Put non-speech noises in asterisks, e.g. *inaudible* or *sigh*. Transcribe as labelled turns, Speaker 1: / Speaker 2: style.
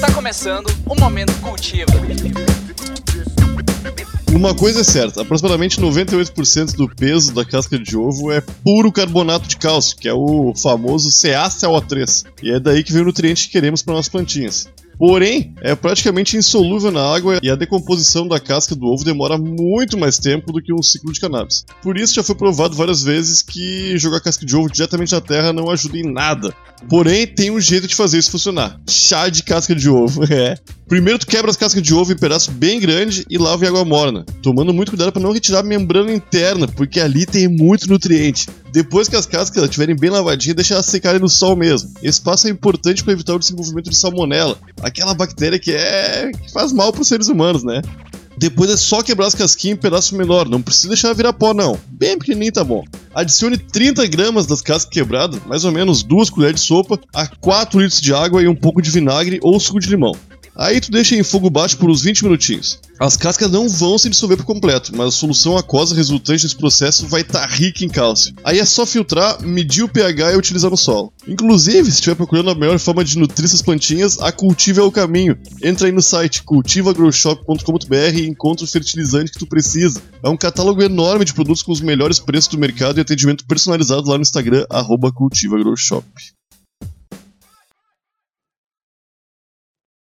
Speaker 1: Tá começando o Momento Cultiva.
Speaker 2: Uma coisa é certa, aproximadamente 98% do peso da casca de ovo é puro carbonato de cálcio, que é o famoso CaCO3. E é daí que vem o nutriente que queremos para nossas plantinhas. Porém, é praticamente insolúvel na água e a decomposição da casca do ovo demora muito mais tempo do que um ciclo de cannabis. Por isso já foi provado várias vezes que jogar casca de ovo diretamente na terra não ajuda em nada. Porém, tem um jeito de fazer isso funcionar. Chá de casca de ovo, *laughs* é. Primeiro tu quebra as cascas de ovo em pedaço bem grande e lava em água morna, tomando muito cuidado para não retirar a membrana interna, porque ali tem muito nutriente. Depois que as cascas estiverem bem lavadinhas, deixa elas secarem no sol mesmo. Esse passo é importante para evitar o desenvolvimento de salmonela, aquela bactéria que é que faz mal para os seres humanos, né? Depois é só quebrar as casquinhas em pedaço menor, não precisa deixar virar pó não. Bem pequenininho tá bom. Adicione 30 gramas das cascas quebradas, mais ou menos 2 colheres de sopa, a 4 litros de água e um pouco de vinagre ou suco de limão. Aí tu deixa em fogo baixo por uns 20 minutinhos. As cascas não vão se dissolver por completo, mas a solução aquosa resultante desse processo vai estar tá rica em cálcio. Aí é só filtrar, medir o pH e utilizar no solo. Inclusive, se estiver procurando a melhor forma de nutrir essas plantinhas, a Cultiva é o caminho. Entra aí no site cultivagrowshop.com.br e encontra o fertilizante que tu precisa. É um catálogo enorme de produtos com os melhores preços do mercado e atendimento personalizado lá no Instagram, cultivagrowshop.